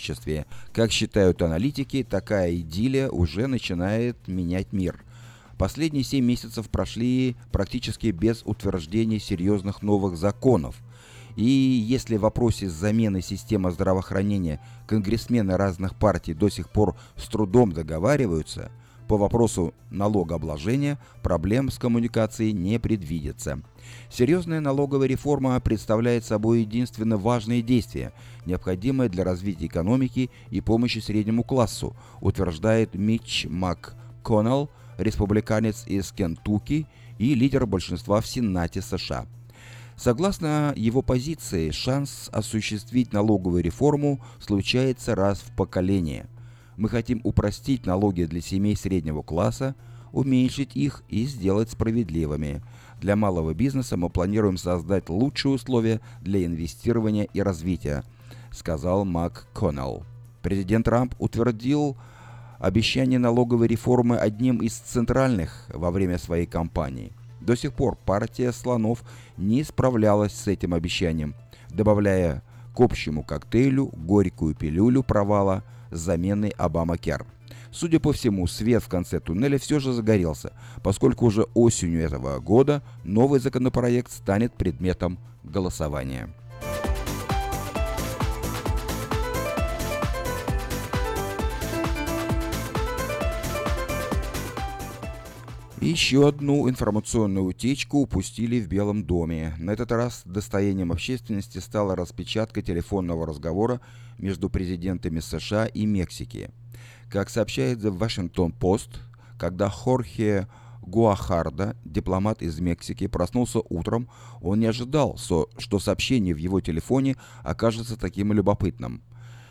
сотрудничестве. Как считают аналитики, такая идиллия уже начинает менять мир. Последние 7 месяцев прошли практически без утверждения серьезных новых законов. И если в вопросе замены системы здравоохранения конгрессмены разных партий до сих пор с трудом договариваются, по вопросу налогообложения проблем с коммуникацией не предвидится. Серьезная налоговая реформа представляет собой единственно важное действие, необходимое для развития экономики и помощи среднему классу, утверждает Митч МакКоннелл, республиканец из Кентукки и лидер большинства в Сенате США. Согласно его позиции, шанс осуществить налоговую реформу случается раз в поколение – мы хотим упростить налоги для семей среднего класса, уменьшить их и сделать справедливыми. Для малого бизнеса мы планируем создать лучшие условия для инвестирования и развития, сказал Мак Коннелл. Президент Трамп утвердил обещание налоговой реформы одним из центральных во время своей кампании. До сих пор партия слонов не справлялась с этим обещанием, добавляя к общему коктейлю горькую пилюлю провала – с заменой Обама-Кер. Судя по всему, свет в конце туннеля все же загорелся, поскольку уже осенью этого года новый законопроект станет предметом голосования. Еще одну информационную утечку упустили в Белом доме. На этот раз достоянием общественности стала распечатка телефонного разговора между президентами США и Мексики. Как сообщает The Washington Post, когда Хорхе Гуахарда, дипломат из Мексики, проснулся утром, он не ожидал, что сообщение в его телефоне окажется таким любопытным.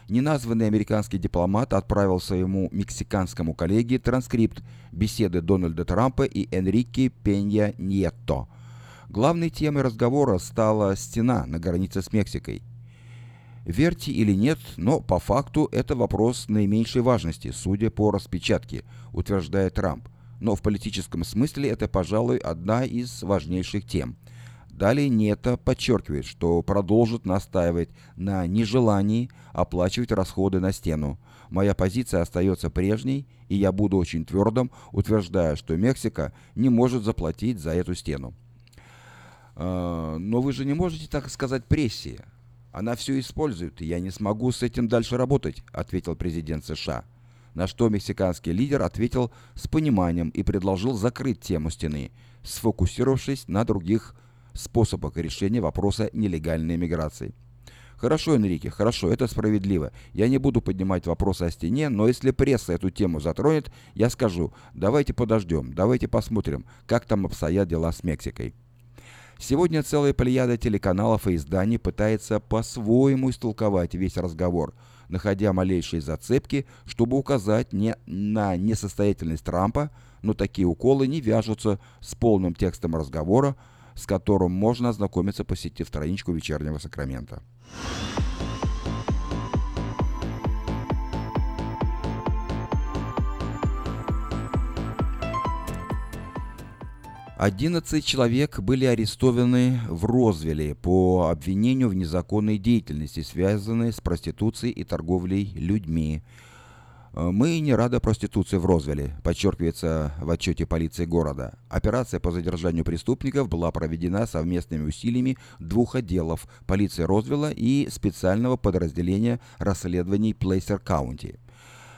Неназванный американский дипломат отправил своему мексиканскому коллеге транскрипт беседы Дональда Трампа и Энрике Пенья Ньетто. Главной темой разговора стала стена на границе с Мексикой. Верьте или нет, но по факту это вопрос наименьшей важности, судя по распечатке, утверждает Трамп. Но в политическом смысле это, пожалуй, одна из важнейших тем – Далее НЕТА подчеркивает, что продолжит настаивать на нежелании оплачивать расходы на стену. Моя позиция остается прежней, и я буду очень твердым, утверждая, что Мексика не может заплатить за эту стену. А, но вы же не можете так сказать прессе. Она все использует, и я не смогу с этим дальше работать, ответил президент США. На что мексиканский лидер ответил с пониманием и предложил закрыть тему стены, сфокусировавшись на других способах решения вопроса нелегальной миграции. Хорошо, Энрике, хорошо, это справедливо. Я не буду поднимать вопросы о стене, но если пресса эту тему затронет, я скажу, давайте подождем, давайте посмотрим, как там обстоят дела с Мексикой. Сегодня целая плеяда телеканалов и изданий пытается по-своему истолковать весь разговор, находя малейшие зацепки, чтобы указать не на несостоятельность Трампа, но такие уколы не вяжутся с полным текстом разговора, с которым можно ознакомиться, посетив страничку вечернего Сакрамента. 11 человек были арестованы в Розвилле по обвинению в незаконной деятельности, связанной с проституцией и торговлей людьми. Э, мы не рады проституции в Розвилле, подчеркивается в отчете полиции города. Операция по задержанию преступников была проведена совместными усилиями двух отделов – полиции Розвилла и специального подразделения расследований Placer County.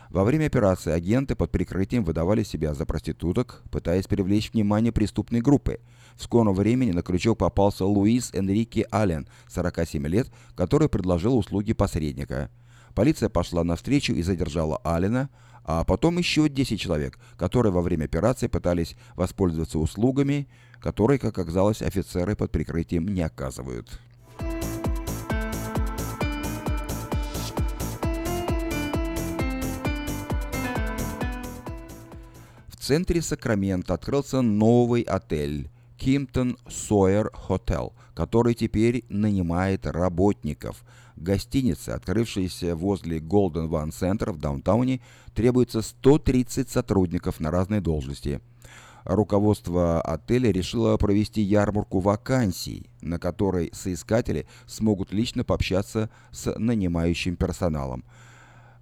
Во время операции агенты под прикрытием выдавали себя за проституток, пытаясь привлечь внимание преступной группы. В скором времени на крючок попался Луис Энрике Аллен, 47 лет, который предложил услуги посредника – Полиция пошла навстречу и задержала Алина, а потом еще 10 человек, которые во время операции пытались воспользоваться услугами, которые, как оказалось, офицеры под прикрытием не оказывают. В центре Сакрамента открылся новый отель Кимптон Сойер Хотел, который теперь нанимает работников. Гостиница, открывшаяся возле Golden One Center в даунтауне, требуется 130 сотрудников на разные должности. Руководство отеля решило провести ярмарку вакансий, на которой соискатели смогут лично пообщаться с нанимающим персоналом.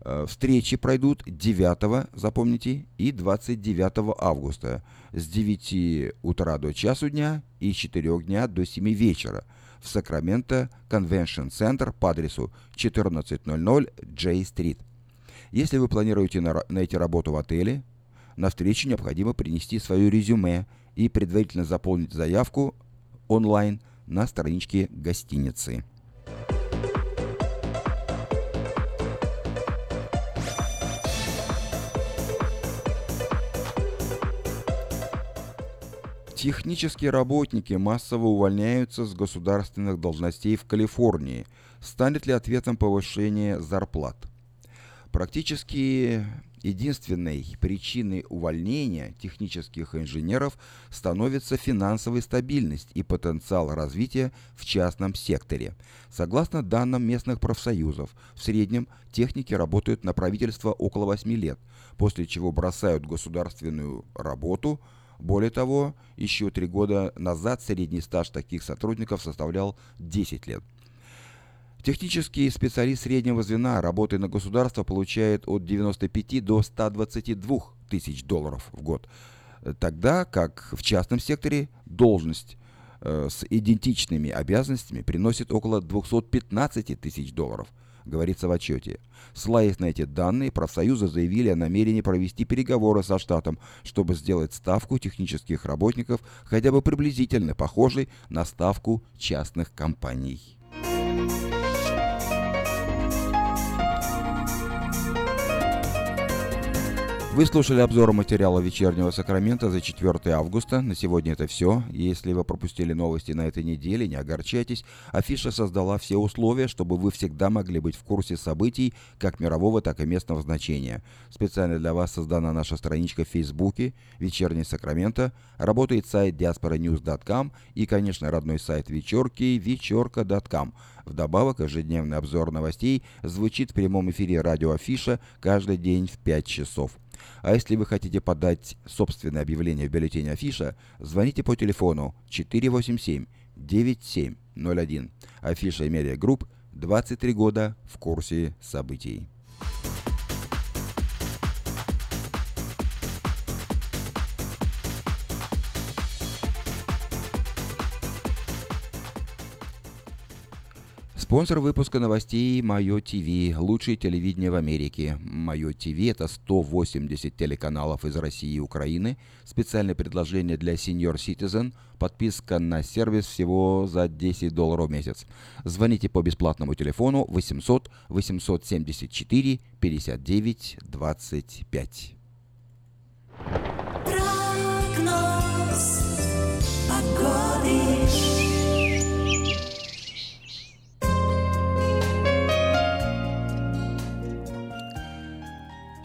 Э, встречи пройдут 9, запомните, и 29 августа с 9 утра до часу дня и с 4 дня до 7 вечера в Сакраменто Convention Center по адресу 1400 J Street. Если вы планируете найти работу в отеле, на встречу необходимо принести свое резюме и предварительно заполнить заявку онлайн на страничке гостиницы. Технические работники массово увольняются с государственных должностей в Калифорнии. Станет ли ответом повышение зарплат? Практически единственной причиной увольнения технических инженеров становится финансовая стабильность и потенциал развития в частном секторе. Согласно данным местных профсоюзов, в среднем техники работают на правительство около 8 лет, после чего бросают государственную работу – более того, еще три года назад средний стаж таких сотрудников составлял 10 лет. Технический специалист среднего звена, работая на государство, получает от 95 до 122 тысяч долларов в год, тогда как в частном секторе должность э, с идентичными обязанностями приносит около 215 тысяч долларов – говорится в отчете. Ссылаясь на эти данные, профсоюзы заявили о намерении провести переговоры со штатом, чтобы сделать ставку технических работников хотя бы приблизительно похожей на ставку частных компаний. Вы слушали обзор материала «Вечернего Сакрамента» за 4 августа. На сегодня это все. Если вы пропустили новости на этой неделе, не огорчайтесь. Афиша создала все условия, чтобы вы всегда могли быть в курсе событий как мирового, так и местного значения. Специально для вас создана наша страничка в Фейсбуке «Вечерний Сакрамента». Работает сайт diasporanews.com и, конечно, родной сайт вечерки вечерка.com. Вдобавок, ежедневный обзор новостей звучит в прямом эфире радио Афиша каждый день в 5 часов. А если вы хотите подать собственное объявление в бюллетене Афиша, звоните по телефону 487-9701. Афиша и Media Group 23 года в курсе событий. Спонсор выпуска новостей Майо ТВ, лучшее телевидение в Америке. Майо ТВ это 180 телеканалов из России и Украины. Специальное предложение для Senior Citizen. Подписка на сервис всего за 10 долларов в месяц. Звоните по бесплатному телефону 800 874 59 25. Прогноз погоды.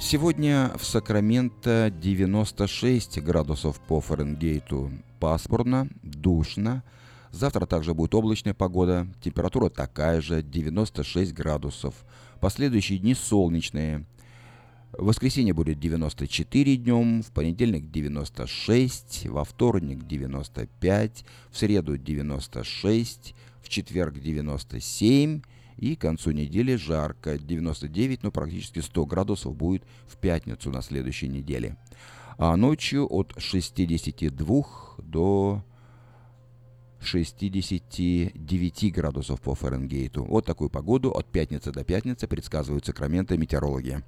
Сегодня в Сакраменто 96 градусов по Фаренгейту. Пасмурно, душно. Завтра также будет облачная погода. Температура такая же, 96 градусов. Последующие дни солнечные. В воскресенье будет 94 днем, в понедельник 96, во вторник 95, в среду 96, в четверг 97, и к концу недели жарко. 99, ну практически 100 градусов будет в пятницу на следующей неделе. А ночью от 62 до 69 градусов по Фаренгейту. Вот такую погоду от пятницы до пятницы предсказывают Сакраменто метеорологи.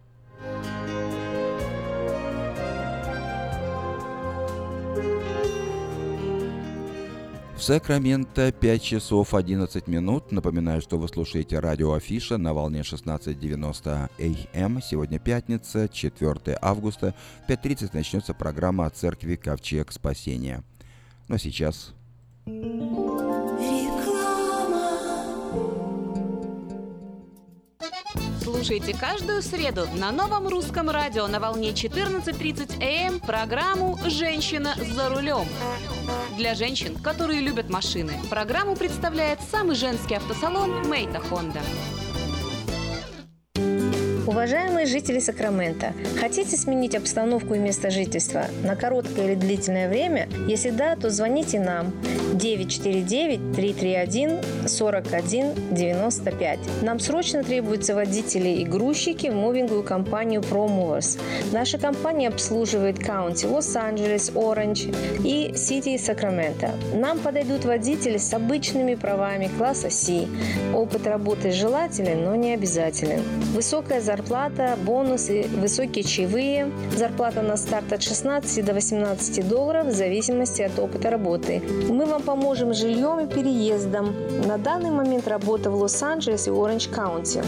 В Сакраменто 5 часов 11 минут. Напоминаю, что вы слушаете радио Афиша на волне 16.90 АМ. Сегодня пятница, 4 августа. В 5.30 начнется программа о церкви Ковчег Спасения. Но сейчас... Слушайте каждую среду на новом русском радио на волне 14.30 АМ программу «Женщина за рулем». Для женщин, которые любят машины, программу представляет самый женский автосалон «Мейта Хонда». Уважаемые жители Сакрамента, хотите сменить обстановку и место жительства на короткое или длительное время? Если да, то звоните нам 949-331-4195. Нам срочно требуются водители и грузчики в мувинговую компанию ProMovers. Наша компания обслуживает каунти Лос-Анджелес, Оранж и Сити Сакраменто. Нам подойдут водители с обычными правами класса C. Опыт работы желателен, но не обязателен. Высокая зарплата, бонусы, высокие чаевые. Зарплата на старт от 16 до 18 долларов в зависимости от опыта работы. Мы вам поможем жильем и переездом. На данный момент работа в Лос-Анджелес и Orange County.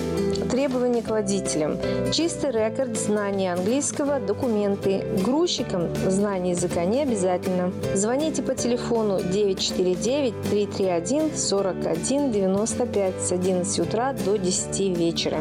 Требования к водителям. Чистый рекорд, знание английского, документы. Грузчикам знание языка не обязательно. Звоните по телефону 949-331-4195 с 11 утра до 10 вечера.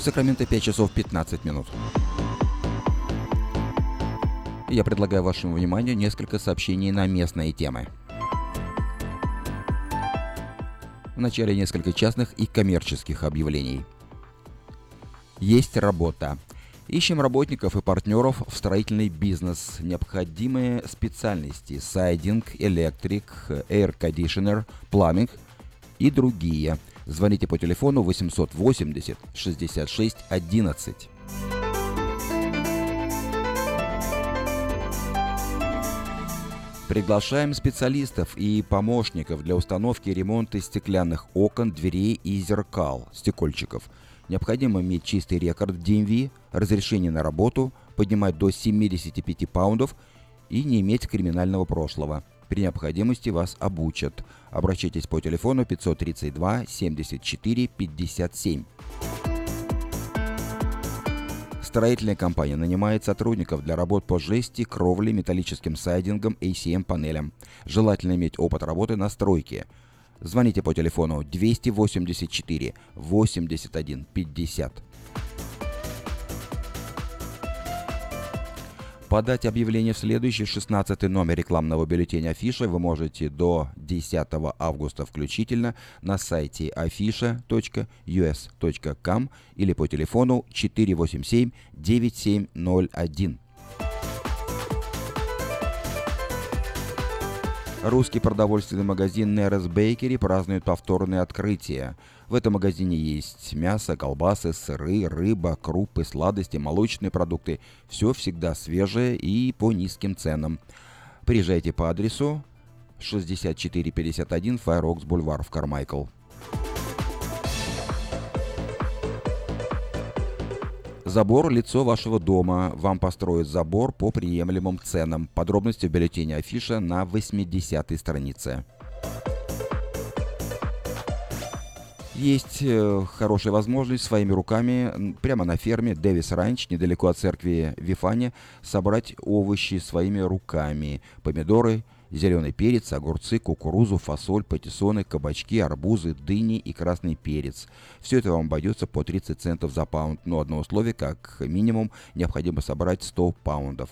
В Сакраменто 5 часов 15 минут. Я предлагаю вашему вниманию несколько сообщений на местные темы. Вначале несколько частных и коммерческих объявлений. Есть работа. Ищем работников и партнеров в строительный бизнес. Необходимые специальности – сайдинг, электрик, air conditioner, пламинг и другие – Звоните по телефону 880 66 11. Приглашаем специалистов и помощников для установки и ремонта стеклянных окон, дверей и зеркал, стекольчиков. Необходимо иметь чистый рекорд в DMV, разрешение на работу, поднимать до 75 паундов и не иметь криминального прошлого – при необходимости вас обучат. Обращайтесь по телефону 532 74 57. Строительная компания нанимает сотрудников для работ по жести, кровле, металлическим сайдингам, ACM-панелям. Желательно иметь опыт работы на стройке. Звоните по телефону 284 81 50. Подать объявление в следующий 16 номер рекламного бюллетеня Афиша вы можете до 10 августа включительно на сайте afisha.us.com или по телефону 487 9701. Русский продовольственный магазин Нерес Бейкери празднует повторное открытие. В этом магазине есть мясо, колбасы, сыры, рыба, крупы, сладости, молочные продукты. Все всегда свежее и по низким ценам. Приезжайте по адресу 6451 Файрокс Бульвар в Кармайкл. Забор – лицо вашего дома. Вам построят забор по приемлемым ценам. Подробности в бюллетене афиша на 80-й странице. Есть э, хорошая возможность своими руками прямо на ферме Дэвис Ранч, недалеко от церкви Вифани, собрать овощи своими руками. Помидоры, зеленый перец, огурцы, кукурузу, фасоль, патиссоны, кабачки, арбузы, дыни и красный перец. Все это вам обойдется по 30 центов за паунд, но одно условие, как минимум, необходимо собрать 100 паундов.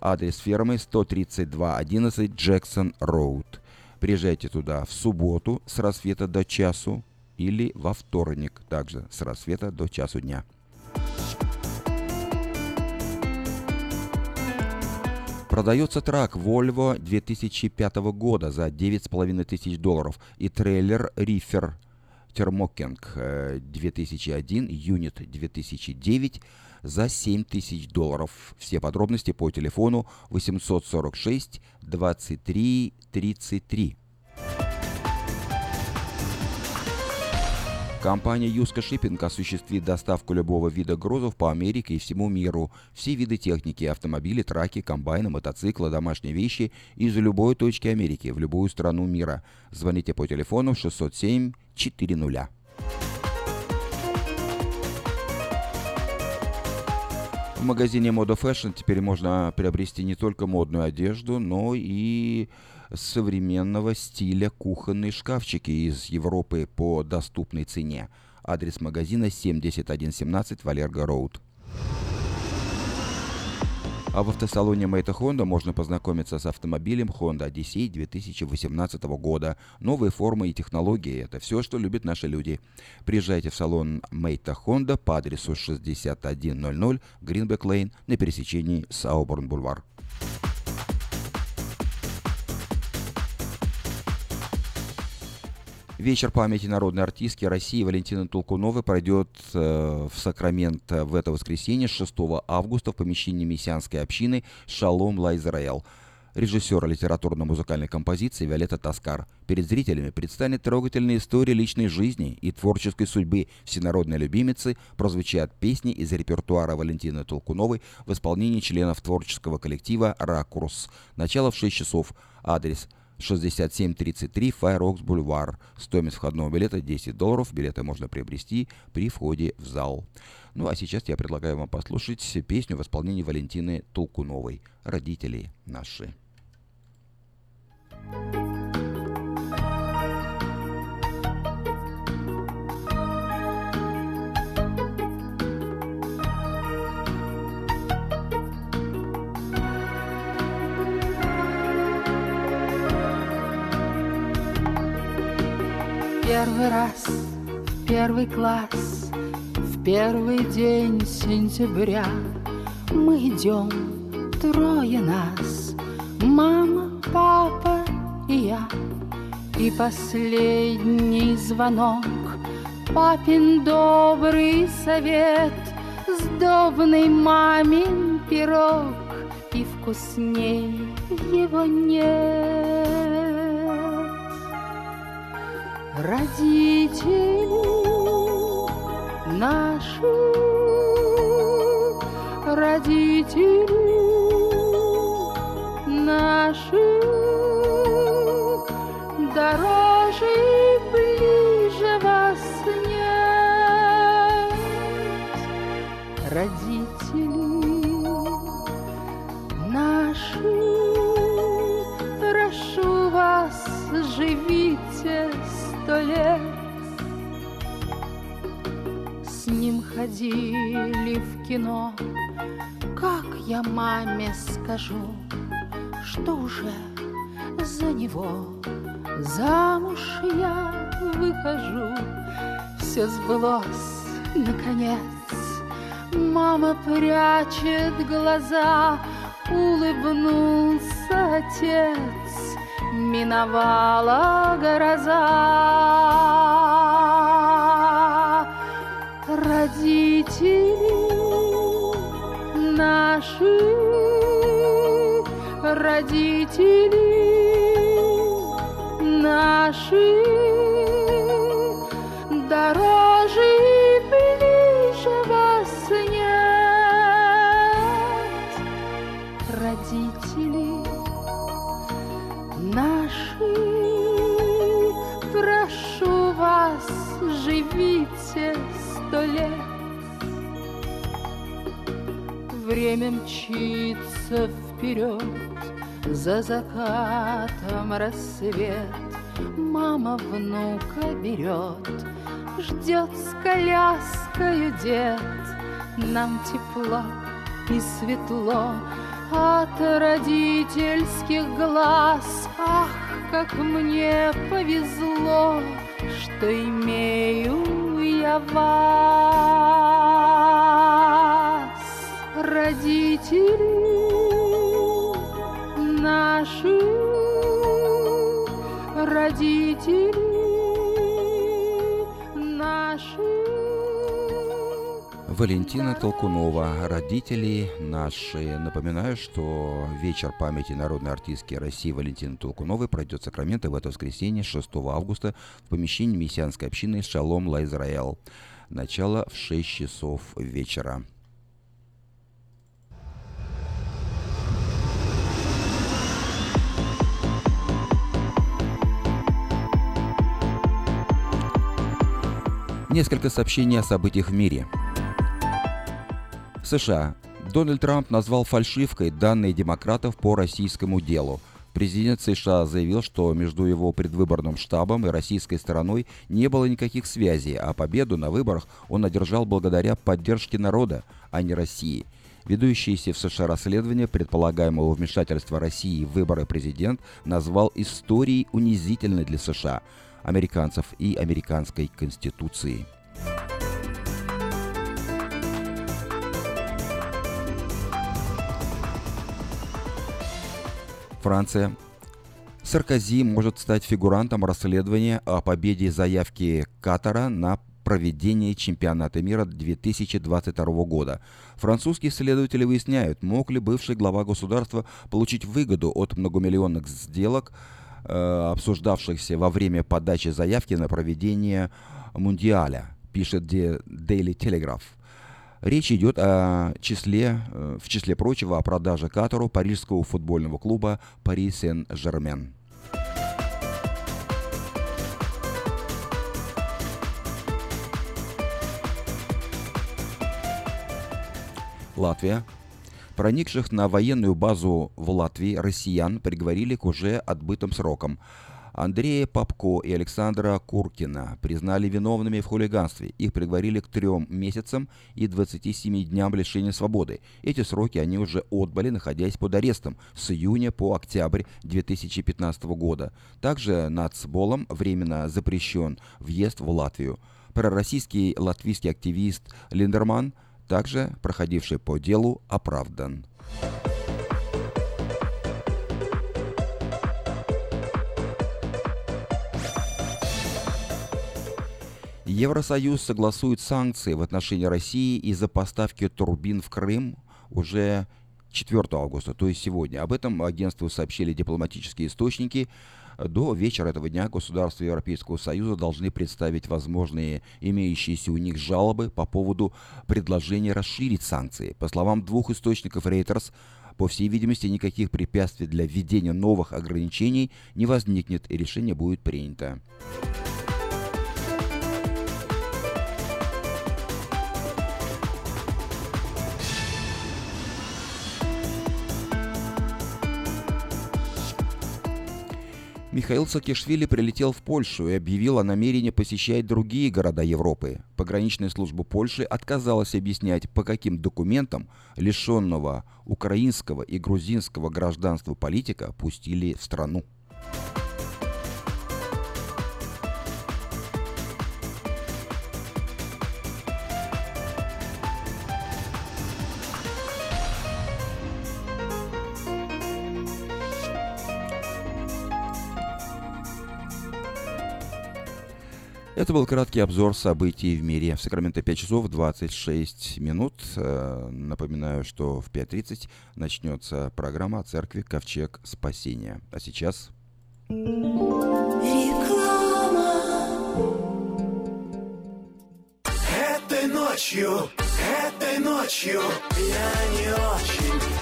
Адрес фермы 13211 Джексон Роуд. Приезжайте туда в субботу с рассвета до часу, или во вторник, также с рассвета до часу дня. Продается трак Volvo 2005 года за 9,5 тысяч долларов и трейлер Reefer Термокинг 2001, юнит 2009 за 7 тысяч долларов. Все подробности по телефону 846 23 33. Компания Юска Шиппинг осуществит доставку любого вида грузов по Америке и всему миру. Все виды техники, автомобили, траки, комбайны, мотоциклы, домашние вещи из любой точки Америки в любую страну мира. Звоните по телефону 607 400. В магазине Moda Fashion теперь можно приобрести не только модную одежду, но и современного стиля кухонные шкафчики из Европы по доступной цене. Адрес магазина 7117 Валерго Роуд. А в автосалоне Мэйта Honda можно познакомиться с автомобилем Honda Odyssey 2018 года. Новые формы и технологии – это все, что любят наши люди. Приезжайте в салон Мэйта Honda по адресу 6100 Гринбек Лейн на пересечении Сауборн-Бульвар. Вечер памяти народной артистки России Валентины Толкуновой пройдет э, в Сакраменто в это воскресенье 6 августа в помещении мессианской общины «Шалом Ла Израэл». Режиссер литературно-музыкальной композиции Виолетта Таскар. Перед зрителями предстанет трогательная история личной жизни и творческой судьбы всенародной любимицы, прозвучат песни из репертуара Валентины Толкуновой в исполнении членов творческого коллектива «Ракурс». Начало в 6 часов. Адрес – 6733 Fireox Бульвар. Стоимость входного билета 10 долларов. Билеты можно приобрести при входе в зал. Ну а сейчас я предлагаю вам послушать песню в исполнении Валентины Толкуновой «Родители наши». thank you первый раз в первый класс В первый день сентября. Мы идем, трое нас Мама, папа и я. И последний звонок Папин добрый совет Сдобный мамин пирог И вкусней его нет родители наши, родители наши, ходили в кино. Как я маме скажу Что уже за него Замуж я выхожу? Все сбылось, наконец. Мама прячет глаза Улыбнулся отец. Миновала гроза. Родители наши, дороже и ближе вас нет. Родители наши, прошу вас, прожите сто лет. Время мчится вперед, за закатом рассвет. Мама внука берет, ждет с коляскою дед. Нам тепло и светло от родительских глаз. Ах, как мне повезло, что имею я вас, родители наши, родители наши. Валентина Толкунова, родители наши. Напоминаю, что вечер памяти народной артистки России Валентины Толкуновой пройдет в Сакраменто в это воскресенье 6 августа в помещении мессианской общины Шалом Ла Израэл. Начало в 6 часов вечера. Несколько сообщений о событиях в мире. США. Дональд Трамп назвал фальшивкой данные демократов по российскому делу. Президент США заявил, что между его предвыборным штабом и российской стороной не было никаких связей, а победу на выборах он одержал благодаря поддержке народа, а не России. Ведущийся в США расследование предполагаемого вмешательства России в выборы президент назвал историей унизительной для США, американцев и американской конституции. Франция. Саркози может стать фигурантом расследования о победе заявки Катара на проведение чемпионата мира 2022 года. Французские следователи выясняют, мог ли бывший глава государства получить выгоду от многомиллионных сделок, обсуждавшихся во время подачи заявки на проведение Мундиаля, пишет Daily Telegraph. Речь идет о числе, э, в числе прочего о продаже Катару парижского футбольного клуба Пари Сен-Жермен. Латвия. Проникших на военную базу в Латвии россиян приговорили к уже отбытым срокам. Андрея Попко и Александра Куркина признали виновными в хулиганстве. Их приговорили к трем месяцам и 27 дням лишения свободы. Эти сроки они уже отбыли, находясь под арестом с июня по октябрь 2015 года. Также нацболом временно запрещен въезд в Латвию. Пророссийский латвийский активист Линдерман, также проходивший по делу, оправдан. Евросоюз согласует санкции в отношении России из-за поставки турбин в Крым уже 4 августа, то есть сегодня. Об этом агентству сообщили дипломатические источники. До вечера этого дня государства Европейского Союза должны представить возможные имеющиеся у них жалобы по поводу предложения расширить санкции. По словам двух источников Reuters, по всей видимости, никаких препятствий для введения новых ограничений не возникнет и решение будет принято. Михаил Саакашвили прилетел в Польшу и объявил о намерении посещать другие города Европы. Пограничная служба Польши отказалась объяснять, по каким документам лишенного украинского и грузинского гражданства политика пустили в страну. Это был краткий обзор событий в мире. В Сакраменто 5 часов 26 минут. Э, напоминаю, что в 5.30 начнется программа о церкви Ковчег Спасения. А сейчас... Реклама. Этой ночью, этой ночью я не очень.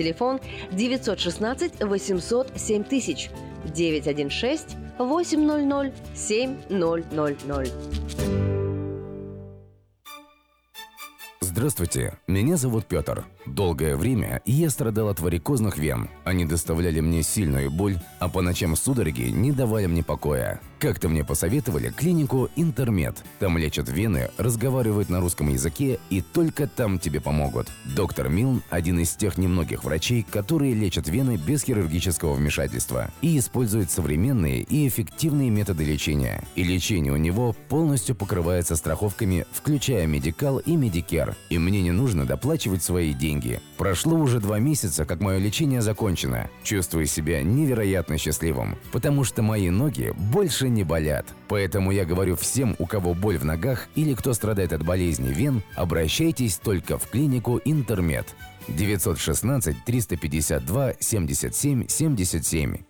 Телефон 916 800 7000 916 800 7000. Здравствуйте, меня зовут Петр. Долгое время я страдал от варикозных вен. Они доставляли мне сильную боль, а по ночам судороги не давали мне покоя. Как-то мне посоветовали клинику Интермед. Там лечат вены, разговаривают на русском языке и только там тебе помогут. Доктор Милн – один из тех немногих врачей, которые лечат вены без хирургического вмешательства и используют современные и эффективные методы лечения. И лечение у него полностью покрывается страховками, включая Medi-Cal и Medicare. И мне не нужно доплачивать свои деньги. Прошло уже два месяца, как мое лечение закончено. Чувствую себя невероятно счастливым, потому что мои ноги больше не болят. Поэтому я говорю всем, у кого боль в ногах или кто страдает от болезни вен, обращайтесь только в клинику Интермед. 916 352 77 77.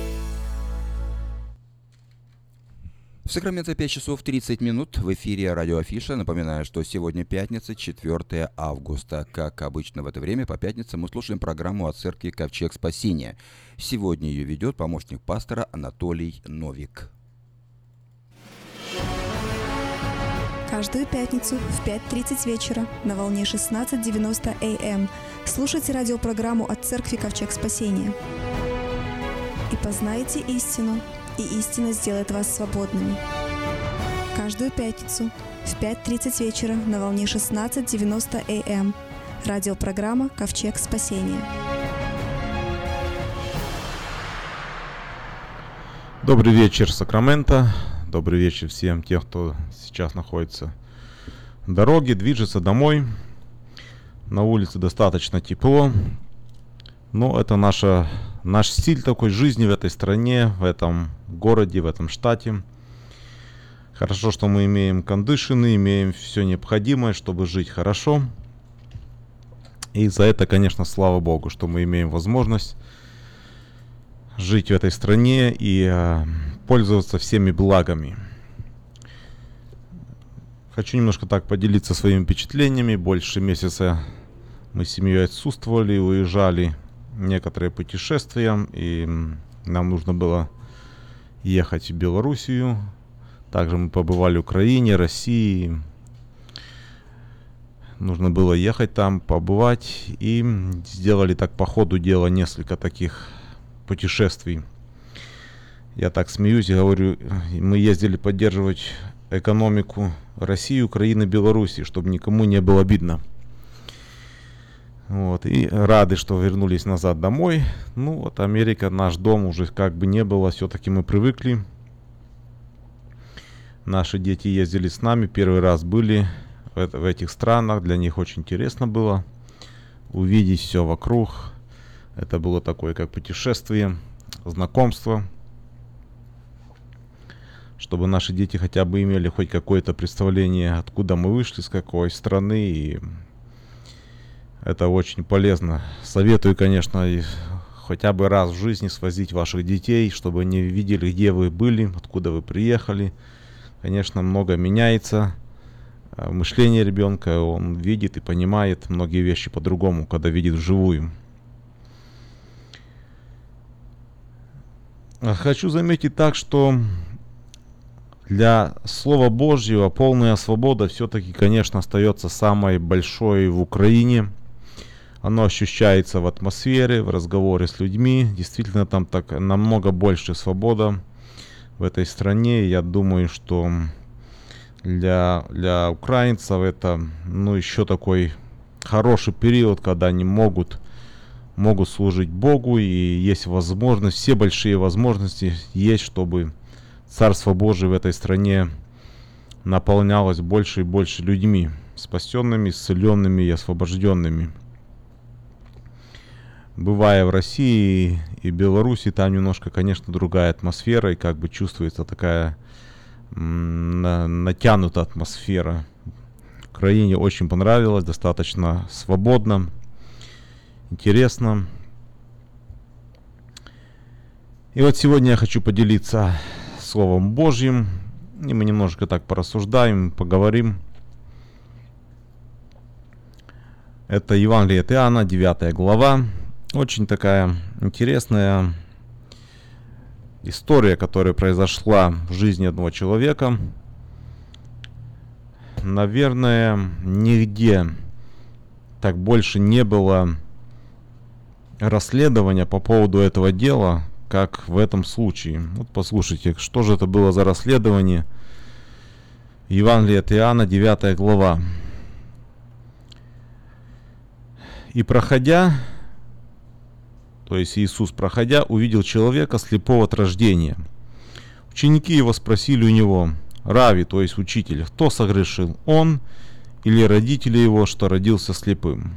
В Сакраменто 5 часов 30 минут в эфире радио Афиша. Напоминаю, что сегодня пятница, 4 августа. Как обычно в это время по пятницам мы слушаем программу от церкви «Ковчег спасения». Сегодня ее ведет помощник пастора Анатолий Новик. Каждую пятницу в 5.30 вечера на волне 16.90 АМ слушайте радиопрограмму от Церкви Ковчег Спасения. И познайте истину, и истина сделает вас свободными. Каждую пятницу в 5.30 вечера на волне 16.90 АМ радиопрограмма Ковчег Спасения. Добрый вечер, Сакраменто. Добрый вечер всем тем, кто сейчас находится в дороге, движется домой. На улице достаточно тепло. Но это наша, наш стиль такой жизни в этой стране, в этом городе, в этом штате. Хорошо, что мы имеем кондишены, имеем все необходимое, чтобы жить хорошо. И за это, конечно, слава Богу, что мы имеем возможность жить в этой стране и э, пользоваться всеми благами. Хочу немножко так поделиться своими впечатлениями. Больше месяца мы с семьей отсутствовали, уезжали некоторые путешествия, и нам нужно было ехать в Белоруссию. Также мы побывали в Украине, России. Нужно было ехать там, побывать. И сделали так по ходу дела несколько таких путешествий. Я так смеюсь и говорю, мы ездили поддерживать экономику России, Украины, Беларуси, чтобы никому не было обидно. Вот, и рады, что вернулись назад домой. Ну вот Америка, наш дом уже как бы не было, все-таки мы привыкли. Наши дети ездили с нами, первый раз были в, в этих странах, для них очень интересно было увидеть все вокруг. Это было такое как путешествие, знакомство, чтобы наши дети хотя бы имели хоть какое-то представление, откуда мы вышли, с какой страны и это очень полезно. Советую, конечно, хотя бы раз в жизни свозить ваших детей, чтобы они видели, где вы были, откуда вы приехали. Конечно, много меняется. А, мышление ребенка, он видит и понимает многие вещи по-другому, когда видит вживую. А хочу заметить так, что для Слова Божьего полная свобода все-таки, конечно, остается самой большой в Украине – оно ощущается в атмосфере, в разговоре с людьми. Действительно, там так намного больше свобода в этой стране. Я думаю, что для, для украинцев это ну, еще такой хороший период, когда они могут, могут служить Богу, и есть возможность, все большие возможности есть, чтобы Царство Божие в этой стране наполнялось больше и больше людьми, спасенными, исцеленными и освобожденными бывая в России и Беларуси, там немножко, конечно, другая атмосфера, и как бы чувствуется такая на, натянутая атмосфера. Украине очень понравилось, достаточно свободно, интересно. И вот сегодня я хочу поделиться Словом Божьим, и мы немножко так порассуждаем, поговорим. Это Евангелие от Иоанна, 9 глава, очень такая интересная история, которая произошла в жизни одного человека. Наверное, нигде так больше не было расследования по поводу этого дела, как в этом случае. Вот послушайте, что же это было за расследование. Евангелие от Иоанна, 9 глава. «И проходя, то есть Иисус, проходя, увидел человека слепого от рождения. Ученики его спросили у него, Рави, то есть учитель, кто согрешил, он или родители его, что родился слепым?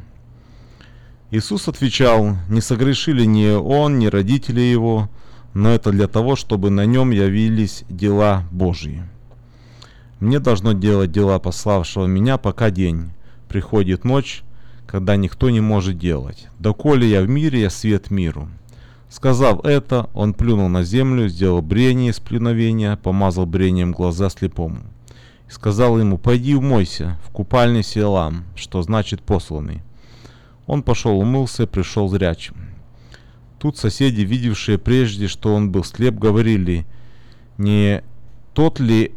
Иисус отвечал, не согрешили ни он, ни родители его, но это для того, чтобы на нем явились дела Божьи. Мне должно делать дела пославшего меня, пока день. Приходит ночь, когда никто не может делать. Доколе я в мире, я свет миру. Сказав это, он плюнул на землю, сделал брение из плюновения, помазал брением глаза слепому. И сказал ему, пойди умойся в купальне Сиэлам, что значит посланный. Он пошел умылся и пришел зрячим. Тут соседи, видевшие прежде, что он был слеп, говорили, не тот ли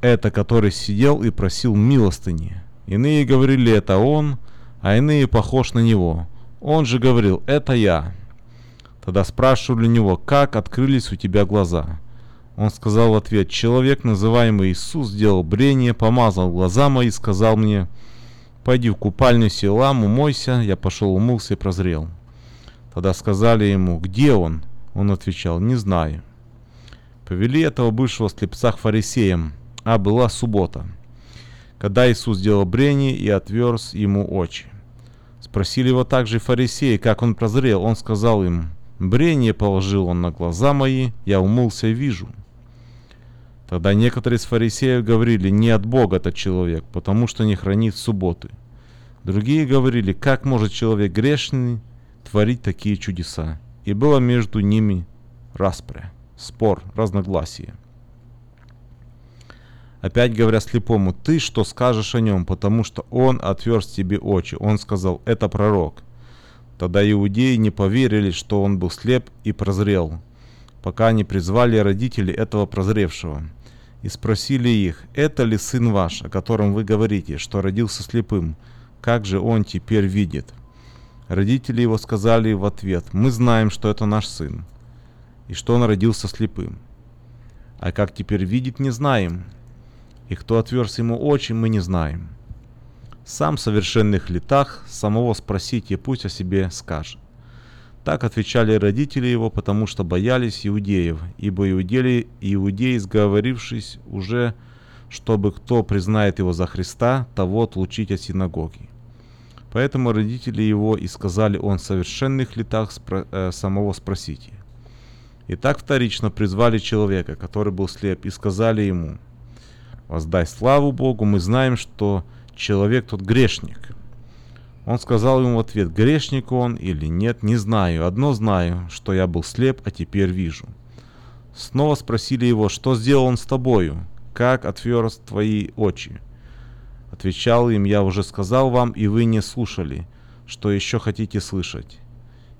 это, который сидел и просил милостыни? Иные говорили, это он, а иные похож на него. Он же говорил, это я. Тогда спрашивали у него, как открылись у тебя глаза. Он сказал в ответ, человек, называемый Иисус, сделал брение, помазал глаза мои и сказал мне, пойди в купальню Силам, умойся. Я пошел, умылся и прозрел. Тогда сказали ему, где он? Он отвечал, не знаю. Повели этого бывшего слепца к фарисеям, а была суббота. Когда Иисус сделал брение и отверз ему очи. Спросили его также фарисеи, как он прозрел. Он сказал им, брение положил он на глаза мои, я умылся и вижу. Тогда некоторые из фарисеев говорили, не от Бога этот человек, потому что не хранит субботы. Другие говорили, как может человек грешный творить такие чудеса. И было между ними распря, спор, разногласие. Опять говоря слепому, ты что скажешь о нем, потому что он отверз тебе очи. Он сказал, это пророк. Тогда иудеи не поверили, что он был слеп и прозрел, пока не призвали родители этого прозревшего. И спросили их, это ли сын ваш, о котором вы говорите, что родился слепым? Как же он теперь видит? Родители его сказали в ответ, мы знаем, что это наш сын. и что он родился слепым. А как теперь видит, не знаем, и кто отверз ему очи, мы не знаем. Сам в совершенных летах самого спросите, пусть о себе скажет. Так отвечали родители его, потому что боялись иудеев, ибо иудеи, иудеи сговорившись уже, чтобы кто признает его за Христа, того отлучить от синагоги. Поэтому родители его и сказали он в совершенных летах спро- э, самого спросите. И так вторично призвали человека, который был слеп, и сказали ему, «Воздай славу Богу, мы знаем, что человек тот грешник». Он сказал ему в ответ, грешник он или нет, не знаю. Одно знаю, что я был слеп, а теперь вижу. Снова спросили его, что сделал он с тобою? Как отверз твои очи? Отвечал им, я уже сказал вам, и вы не слушали. Что еще хотите слышать?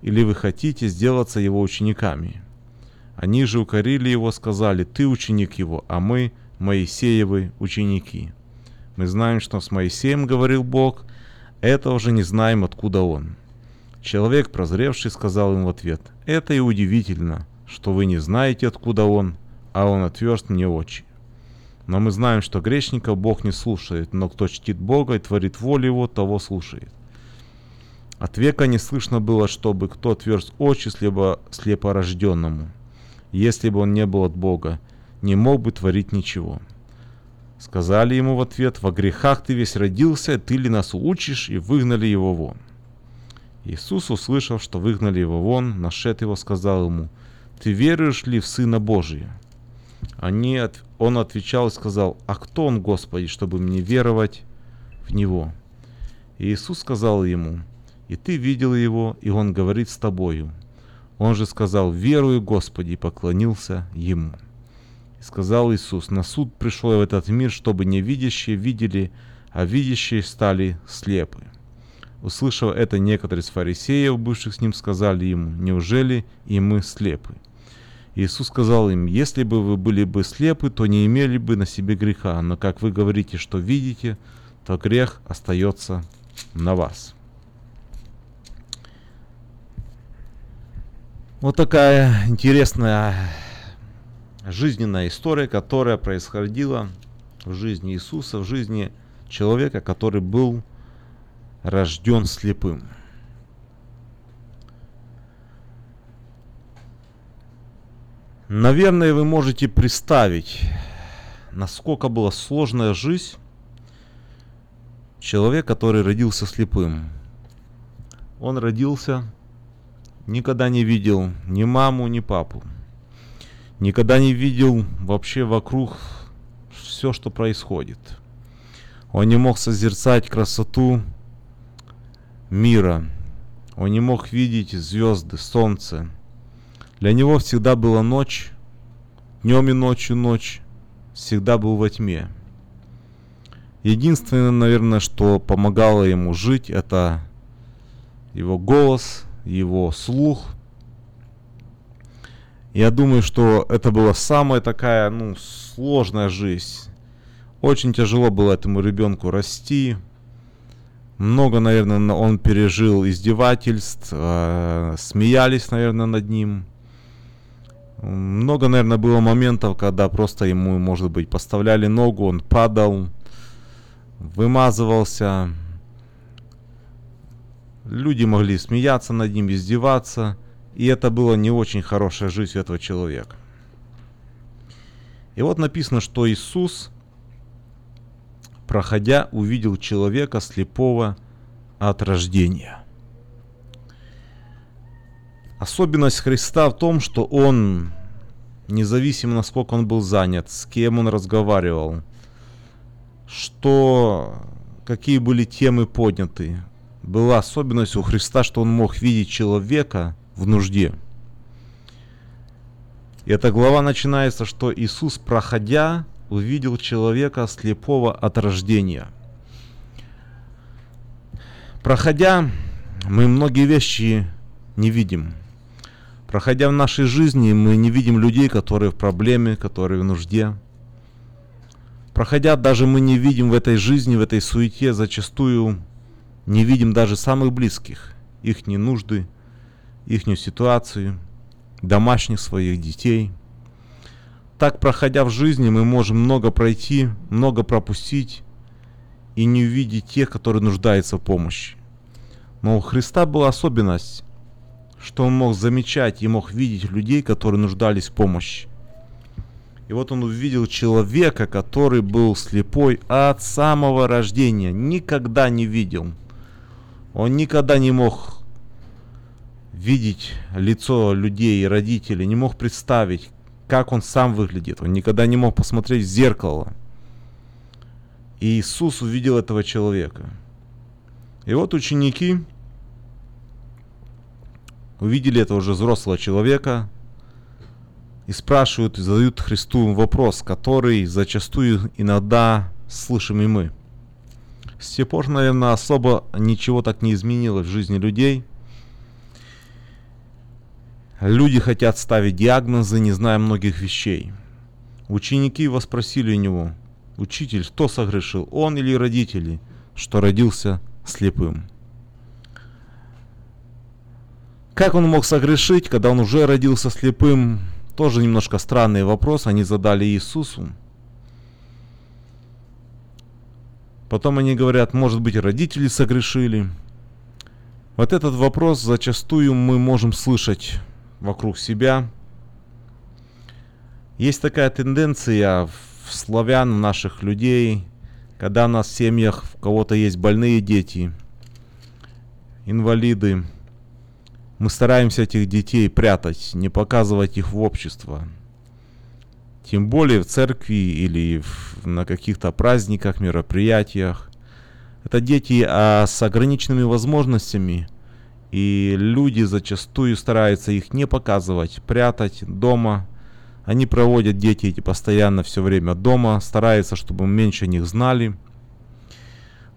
Или вы хотите сделаться его учениками? Они же укорили его, сказали, ты ученик его, а мы, Моисеевы, ученики. Мы знаем, что с Моисеем говорил Бог, это уже не знаем, откуда он. Человек, прозревший, сказал им в ответ, это и удивительно, что вы не знаете, откуда он, а он отверст мне очи. Но мы знаем, что грешника Бог не слушает, но кто чтит Бога и творит волю Его, того слушает. От века не слышно было, чтобы кто отверз очи слепо, слепорожденному. Если бы он не был от Бога, не мог бы творить ничего. Сказали ему в ответ, во грехах ты весь родился, ты ли нас учишь, и выгнали его вон. Иисус, услышав, что выгнали его вон, нашед его, сказал ему, ты веруешь ли в Сына Божия? Они, от... он отвечал и сказал, а кто он, Господи, чтобы мне веровать в Него? И Иисус сказал ему, и ты видел его, и он говорит с тобою. Он же сказал, верую, Господи, и поклонился ему. Сказал Иисус, на суд пришел я в этот мир, чтобы невидящие видели, а видящие стали слепы. Услышав это, некоторые из фарисеев, бывших с ним, сказали ему, неужели и мы слепы? Иисус сказал им, если бы вы были бы слепы, то не имели бы на себе греха, но как вы говорите, что видите, то грех остается на вас. Вот такая интересная жизненная история, которая происходила в жизни Иисуса, в жизни человека, который был рожден слепым. Наверное, вы можете представить, насколько была сложная жизнь человека, который родился слепым. Он родился, никогда не видел ни маму, ни папу. Никогда не видел вообще вокруг все, что происходит. Он не мог созерцать красоту мира. Он не мог видеть звезды, солнце. Для него всегда была ночь, днем и ночью ночь, всегда был во тьме. Единственное, наверное, что помогало ему жить, это его голос, его слух. Я думаю, что это была самая такая, ну, сложная жизнь. Очень тяжело было этому ребенку расти. Много, наверное, он пережил издевательств, э, смеялись, наверное, над ним. Много, наверное, было моментов, когда просто ему, может быть, поставляли ногу, он падал, вымазывался. Люди могли смеяться над ним, издеваться. И это была не очень хорошая жизнь этого человека. И вот написано, что Иисус, проходя, увидел человека слепого от рождения. Особенность Христа в том, что Он, независимо насколько он был занят, с кем он разговаривал, что какие были темы подняты, была особенность у Христа, что он мог видеть человека в нужде. Эта глава начинается, что Иисус, проходя, увидел человека слепого от рождения. Проходя, мы многие вещи не видим. Проходя в нашей жизни, мы не видим людей, которые в проблеме, которые в нужде. Проходя, даже мы не видим в этой жизни, в этой суете, зачастую не видим даже самых близких, их не нужды, их ситуацию. домашних своих детей. Так, проходя в жизни, мы можем много пройти, много пропустить и не увидеть тех, которые нуждаются в помощи. Но у Христа была особенность, что он мог замечать и мог видеть людей, которые нуждались в помощи. И вот он увидел человека, который был слепой от самого рождения, никогда не видел. Он никогда не мог видеть лицо людей и родителей, не мог представить, как он сам выглядит. Он никогда не мог посмотреть в зеркало. И Иисус увидел этого человека. И вот ученики увидели этого уже взрослого человека и спрашивают и задают Христу вопрос, который зачастую иногда слышим и мы. С тех пор, наверное, особо ничего так не изменилось в жизни людей. Люди хотят ставить диагнозы, не зная многих вещей. Ученики его спросили у него, «Учитель, кто согрешил, он или родители, что родился слепым?» Как он мог согрешить, когда он уже родился слепым? Тоже немножко странный вопрос они задали Иисусу. Потом они говорят, может быть, родители согрешили. Вот этот вопрос зачастую мы можем слышать вокруг себя. Есть такая тенденция в славян, в наших людей, когда у нас в семьях у кого-то есть больные дети, инвалиды, мы стараемся этих детей прятать, не показывать их в общество. Тем более в церкви или в, на каких-то праздниках, мероприятиях. Это дети а, с ограниченными возможностями, и люди зачастую стараются их не показывать, прятать дома. Они проводят дети эти постоянно все время дома, стараются, чтобы меньше о них знали.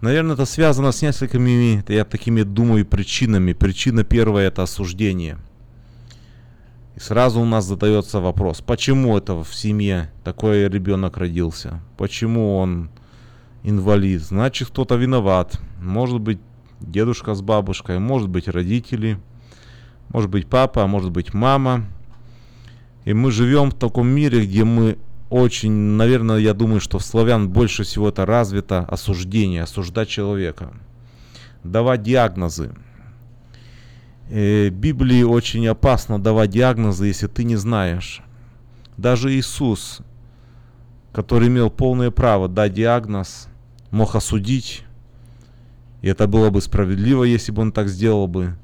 Наверное, это связано с несколькими, я такими думаю, причинами. Причина первая – это осуждение. И сразу у нас задается вопрос, почему это в семье такой ребенок родился? Почему он инвалид? Значит, кто-то виноват. Может быть, дедушка с бабушкой, может быть, родители, может быть, папа, а может быть, мама. И мы живем в таком мире, где мы очень, наверное, я думаю, что в славян больше всего это развито осуждение, осуждать человека, давать диагнозы. Э, Библии очень опасно давать диагнозы, если ты не знаешь. Даже Иисус, который имел полное право дать диагноз, мог осудить, и это было бы справедливо, если бы он так сделал бы.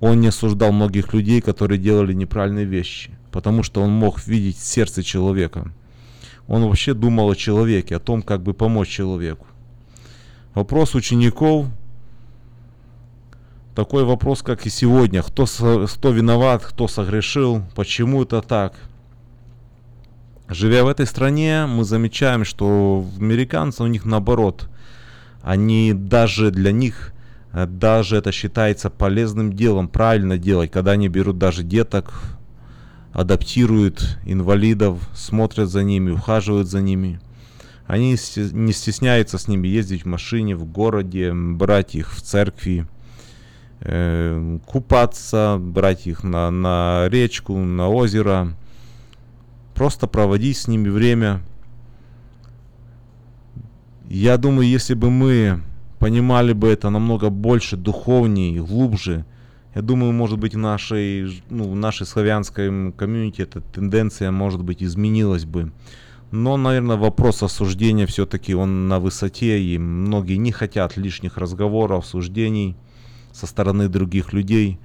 Он не осуждал многих людей, которые делали неправильные вещи, потому что он мог видеть сердце человека. Он вообще думал о человеке, о том, как бы помочь человеку. Вопрос учеников такой вопрос, как и сегодня. Кто, кто виноват, кто согрешил, почему это так? Живя в этой стране, мы замечаем, что американцы у них наоборот. Они даже для них, э, даже это считается полезным делом, правильно делать, когда они берут даже деток, адаптируют инвалидов, смотрят за ними, ухаживают за ними. Они не стесняются с ними ездить в машине, в городе, брать их в церкви, э, купаться, брать их на, на речку, на озеро, просто проводить с ними время. Я думаю, если бы мы понимали бы это намного больше, духовнее, глубже, я думаю, может быть, в нашей, ну, в нашей славянской комьюнити эта тенденция, может быть, изменилась бы. Но, наверное, вопрос осуждения все-таки он на высоте, и многие не хотят лишних разговоров, суждений со стороны других людей.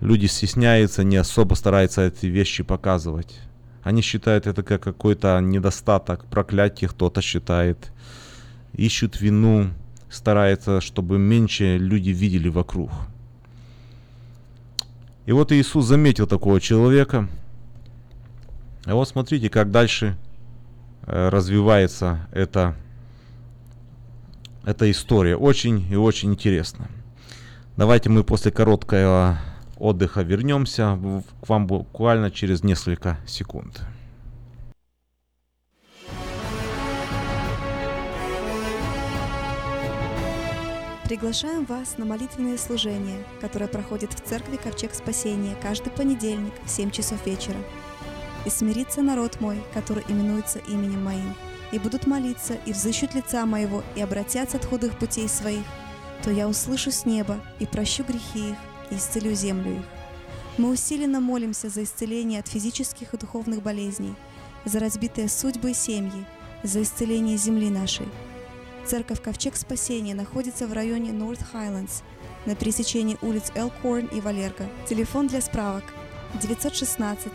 Люди стесняются, не особо стараются эти вещи показывать. Они считают это как какой-то недостаток, проклятие кто-то считает. Ищут вину, стараются, чтобы меньше люди видели вокруг. И вот Иисус заметил такого человека. А вот смотрите, как дальше э, развивается эта, эта история. Очень и очень интересно. Давайте мы после короткого отдыха вернемся к вам буквально через несколько секунд. Приглашаем вас на молитвенное служение, которое проходит в церкви Ковчег Спасения каждый понедельник в 7 часов вечера. «И смирится народ мой, который именуется именем моим, и будут молиться, и взыщут лица моего, и обратятся от худых путей своих, то я услышу с неба, и прощу грехи их, и исцелю землю их». Мы усиленно молимся за исцеление от физических и духовных болезней, за разбитые судьбы и семьи, за исцеление земли нашей. Церковь Ковчег Спасения находится в районе North Highlands на пересечении улиц Элкорн и Валерго. Телефон для справок 916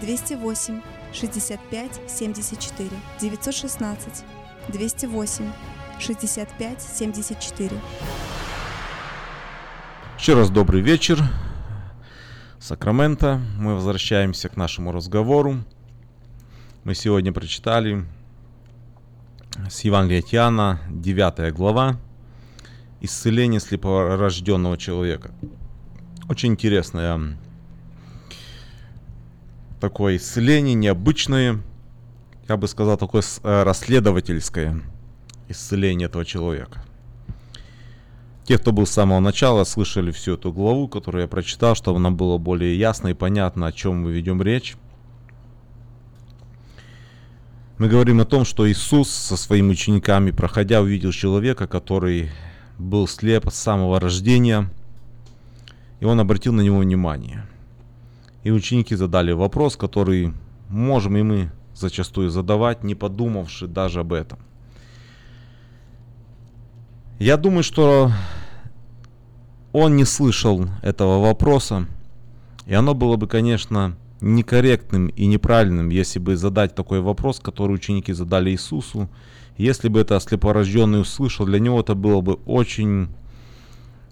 208 65 74 916 208 65 74 Еще раз добрый вечер. Сакраменто. Мы возвращаемся к нашему разговору. Мы сегодня прочитали с Евангелия от Иоанна, 9 глава, исцеление слепорожденного человека. Очень интересное такое исцеление, необычное, я бы сказал, такое э, расследовательское исцеление этого человека. Те, кто был с самого начала, слышали всю эту главу, которую я прочитал, чтобы нам было более ясно и понятно, о чем мы ведем речь. Мы говорим о том, что Иисус со своими учениками, проходя, увидел человека, который был слеп с самого рождения, и он обратил на него внимание. И ученики задали вопрос, который можем и мы зачастую задавать, не подумавши даже об этом. Я думаю, что он не слышал этого вопроса, и оно было бы, конечно, некорректным и неправильным, если бы задать такой вопрос, который ученики задали Иисусу. Если бы это слепорожденный услышал, для него это было бы очень,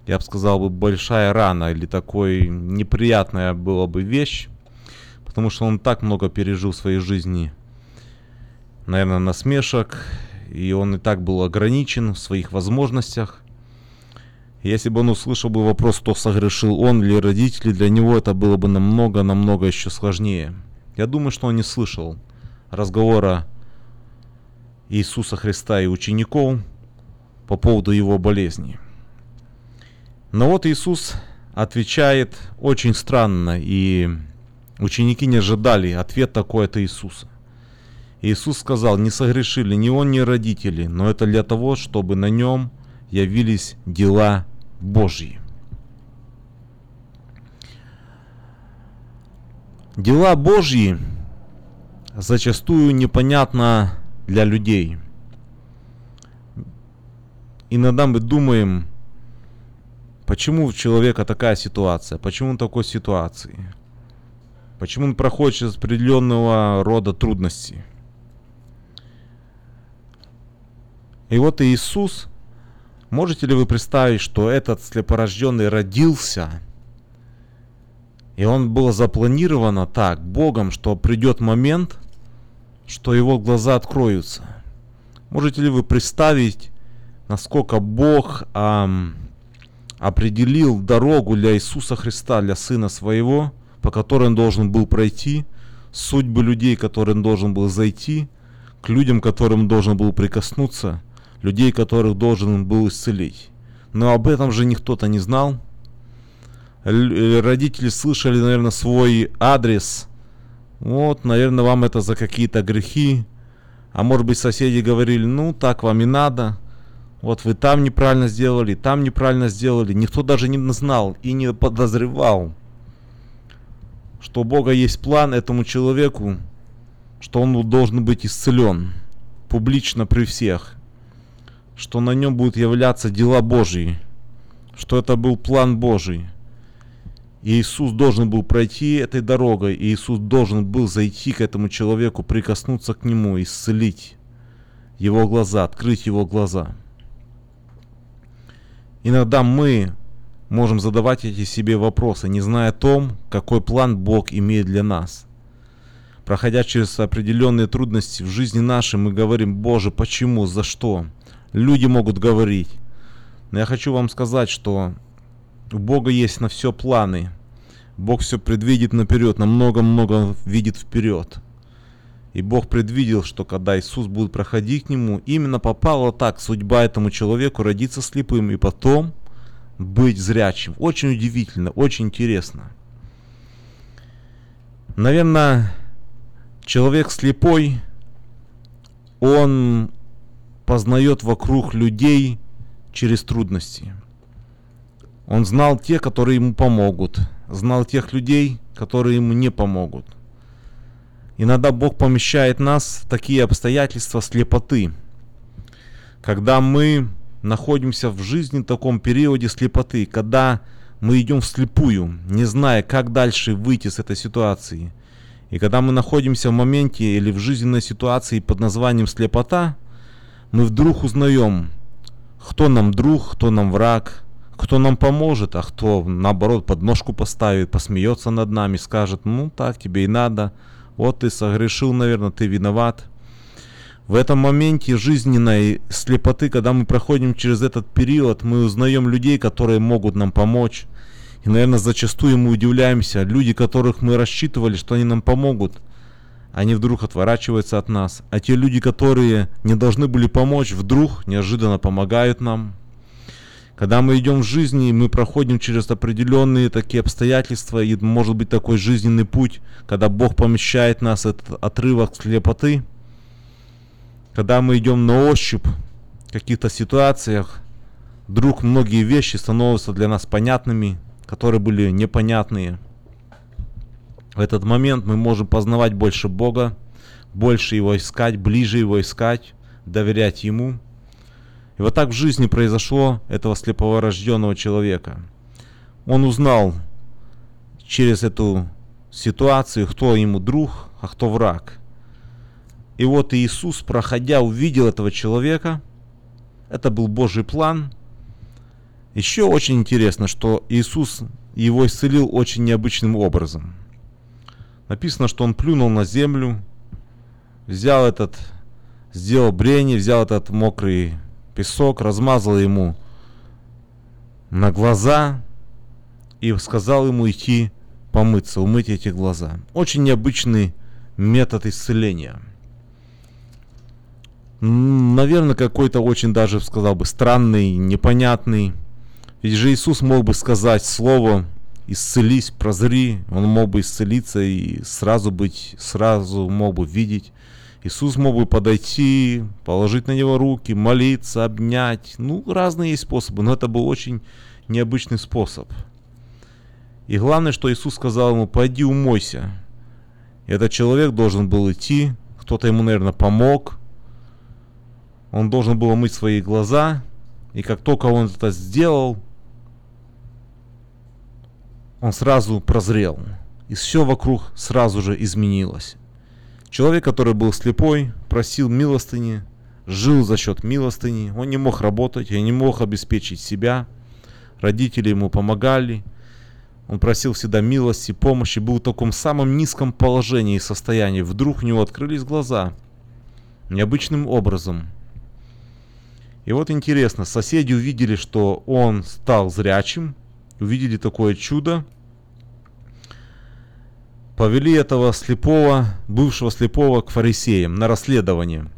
я бы сказал, бы большая рана или такой неприятная была бы вещь, потому что он так много пережил в своей жизни, наверное, насмешек, и он и так был ограничен в своих возможностях. Если бы он услышал бы вопрос, кто согрешил, он или родители, для него это было бы намного-намного еще сложнее. Я думаю, что он не слышал разговора Иисуса Христа и учеников по поводу его болезни. Но вот Иисус отвечает очень странно, и ученики не ожидали ответ такой от Иисуса. Иисус сказал, не согрешили ни он, ни родители, но это для того, чтобы на нем явились дела Божьи. Дела Божьи зачастую непонятно для людей. Иногда мы думаем, почему у человека такая ситуация, почему он такой ситуации, почему он проходит через определенного рода трудности. И вот Иисус Можете ли вы представить, что этот слепорожденный родился, и он был запланировано так, Богом, что придет момент, что его глаза откроются? Можете ли вы представить, насколько Бог эм, определил дорогу для Иисуса Христа, для Сына Своего, по которой он должен был пройти, судьбы людей, которые он должен был зайти, к людям, которым он должен был прикоснуться – людей, которых должен был исцелить. Но об этом же никто-то не знал. Э, родители слышали, наверное, свой адрес. Вот, наверное, вам это за какие-то грехи. А может быть, соседи говорили, ну, так вам и надо. Вот вы там неправильно сделали, там неправильно сделали. Никто даже не знал и не подозревал, что у Бога есть план этому человеку, что он должен быть исцелен публично при всех что на нем будут являться дела Божьи, что это был план Божий. И Иисус должен был пройти этой дорогой, и Иисус должен был зайти к этому человеку, прикоснуться к нему, исцелить его глаза, открыть его глаза. Иногда мы можем задавать эти себе вопросы, не зная о том, какой план Бог имеет для нас. Проходя через определенные трудности в жизни нашей, мы говорим, Боже, почему, за что? Люди могут говорить. Но я хочу вам сказать, что у Бога есть на все планы. Бог все предвидит наперед, намного-много видит вперед. И Бог предвидел, что когда Иисус будет проходить к нему, именно попала так судьба этому человеку родиться слепым и потом быть зрячим. Очень удивительно, очень интересно. Наверное, человек слепой, он познает вокруг людей через трудности. Он знал те, которые ему помогут, знал тех людей, которые ему не помогут. Иногда Бог помещает нас в такие обстоятельства слепоты, когда мы находимся в жизни в таком периоде слепоты, когда мы идем вслепую, не зная, как дальше выйти с этой ситуации. И когда мы находимся в моменте или в жизненной ситуации под названием слепота, мы вдруг узнаем, кто нам друг, кто нам враг, кто нам поможет, а кто наоборот подножку поставит, посмеется над нами, скажет, ну так тебе и надо, вот ты согрешил, наверное, ты виноват. В этом моменте жизненной слепоты, когда мы проходим через этот период, мы узнаем людей, которые могут нам помочь. И, наверное, зачастую мы удивляемся. Люди, которых мы рассчитывали, что они нам помогут, они вдруг отворачиваются от нас. А те люди, которые не должны были помочь, вдруг неожиданно помогают нам. Когда мы идем в жизни, мы проходим через определенные такие обстоятельства, и может быть такой жизненный путь, когда Бог помещает нас этот отрывок слепоты – когда мы идем на ощупь в каких-то ситуациях, вдруг многие вещи становятся для нас понятными, которые были непонятные. В этот момент мы можем познавать больше Бога, больше Его искать, ближе Его искать, доверять Ему. И вот так в жизни произошло этого слепого рожденного человека. Он узнал через эту ситуацию, кто ему друг, а кто враг. И вот Иисус, проходя, увидел этого человека. Это был Божий план. Еще очень интересно, что Иисус его исцелил очень необычным образом. Написано, что он плюнул на землю, взял этот, сделал брение, взял этот мокрый песок, размазал ему на глаза и сказал ему идти помыться, умыть эти глаза. Очень необычный метод исцеления – наверное, какой-то очень даже, сказал бы, странный, непонятный. Ведь же Иисус мог бы сказать слово «исцелись, прозри», он мог бы исцелиться и сразу быть, сразу мог бы видеть. Иисус мог бы подойти, положить на него руки, молиться, обнять. Ну, разные есть способы, но это был очень необычный способ. И главное, что Иисус сказал ему, пойди умойся. Этот человек должен был идти, кто-то ему, наверное, помог – он должен был мыть свои глаза, и как только он это сделал, он сразу прозрел. И все вокруг сразу же изменилось. Человек, который был слепой, просил милостыни, жил за счет милостыни, он не мог работать, он не мог обеспечить себя. Родители ему помогали, он просил всегда милости, помощи, был в таком самом низком положении и состоянии. Вдруг у него открылись глаза необычным образом – и вот интересно, соседи увидели, что он стал зрячим, увидели такое чудо, повели этого слепого, бывшего слепого к фарисеям на расследование.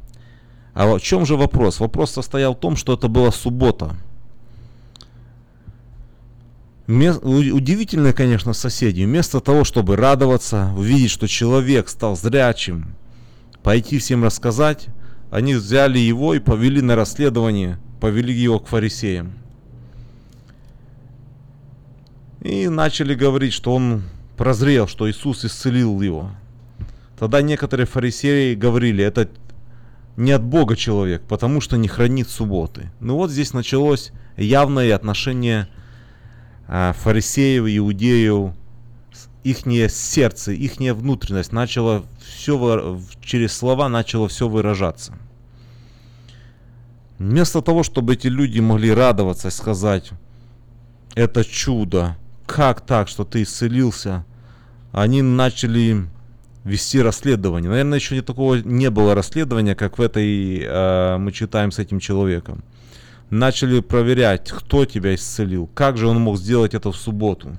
А в чем же вопрос? Вопрос состоял в том, что это была суббота. Удивительно, конечно, соседи. Вместо того, чтобы радоваться, увидеть, что человек стал зрячим, пойти всем рассказать, они взяли его и повели на расследование, повели его к фарисеям. И начали говорить, что он прозрел, что Иисус исцелил его. Тогда некоторые фарисеи говорили, это не от Бога человек, потому что не хранит субботы. Ну вот здесь началось явное отношение а, фарисеев, иудеев, их сердце, их внутренность начало все через слова начало все выражаться. Вместо того, чтобы эти люди могли радоваться и сказать, это чудо, как так, что ты исцелился, они начали вести расследование. Наверное, еще не такого не было расследования, как в этой э, мы читаем с этим человеком. Начали проверять, кто тебя исцелил, как же он мог сделать это в субботу.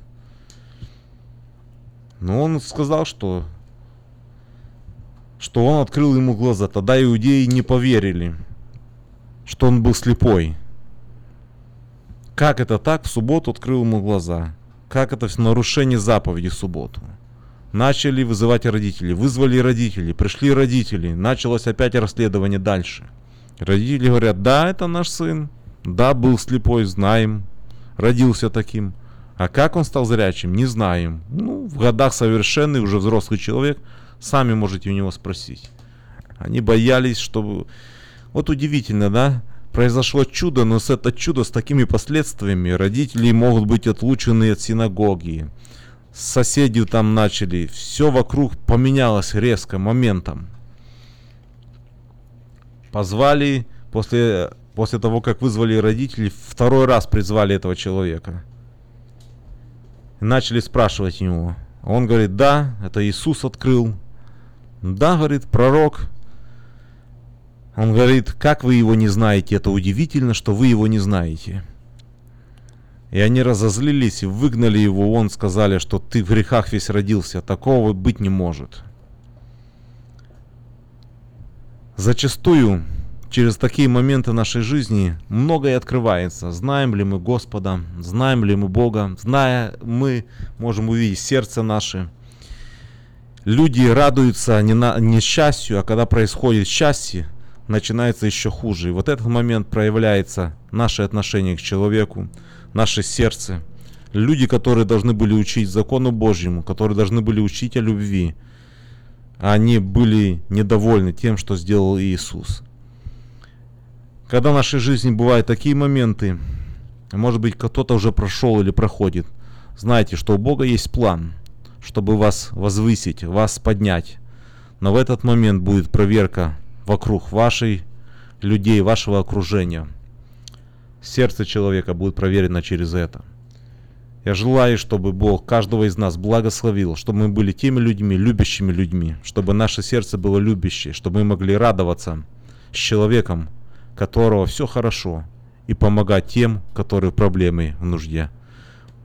Но он сказал, что что он открыл ему глаза. Тогда иудеи не поверили, что он был слепой. Как это так? В субботу открыл ему глаза. Как это в нарушение заповеди в субботу? Начали вызывать родителей. Вызвали родителей. Пришли родители. Началось опять расследование дальше. Родители говорят, да, это наш сын. Да, был слепой, знаем. Родился таким. А как он стал зрячим, не знаем. Ну, в годах совершенный, уже взрослый человек. Сами можете у него спросить. Они боялись, чтобы... Вот удивительно, да? Произошло чудо, но с это чудо с такими последствиями. Родители могут быть отлучены от синагоги. Соседи там начали. Все вокруг поменялось резко, моментом. Позвали после, после того, как вызвали родителей, второй раз призвали этого человека. начали спрашивать его. Он говорит, да, это Иисус открыл. Да, говорит, пророк, он говорит, как вы его не знаете? Это удивительно, что вы его не знаете. И они разозлились и выгнали его вон, сказали, что ты в грехах весь родился, такого быть не может. Зачастую через такие моменты нашей жизни многое открывается. Знаем ли мы Господа, знаем ли мы Бога, зная мы можем увидеть сердце наше. Люди радуются не, на, не счастью, а когда происходит счастье, начинается еще хуже. И вот этот момент проявляется наше отношение к человеку, наше сердце. Люди, которые должны были учить закону Божьему, которые должны были учить о любви, они были недовольны тем, что сделал Иисус. Когда в нашей жизни бывают такие моменты, может быть, кто-то уже прошел или проходит, знайте, что у Бога есть план, чтобы вас возвысить, вас поднять. Но в этот момент будет проверка вокруг вашей людей, вашего окружения. Сердце человека будет проверено через это. Я желаю, чтобы Бог каждого из нас благословил, чтобы мы были теми людьми, любящими людьми, чтобы наше сердце было любящее, чтобы мы могли радоваться с человеком, которого все хорошо, и помогать тем, которые в проблеме, в нужде.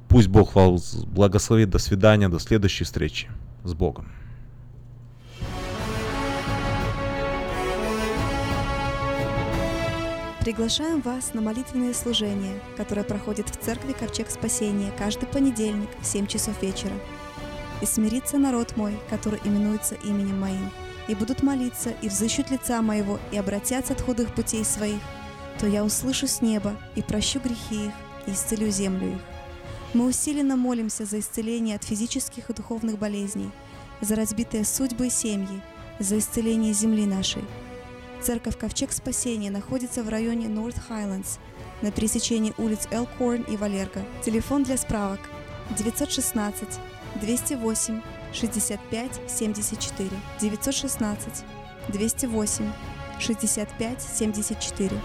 Пусть Бог вас благословит. До свидания, до следующей встречи. С Богом. Приглашаем вас на молитвенное служение, которое проходит в церкви Ковчег Спасения каждый понедельник в 7 часов вечера. «И смирится народ мой, который именуется именем моим, и будут молиться, и взыщут лица моего, и обратятся от худых путей своих, то я услышу с неба, и прощу грехи их, и исцелю землю их». Мы усиленно молимся за исцеление от физических и духовных болезней, за разбитые судьбы и семьи, за исцеление земли нашей – Церковь Ковчег Спасения находится в районе North Highlands на пересечении улиц Элкорн и Валерго. Телефон для справок 916 208 65 74 916 208 65 74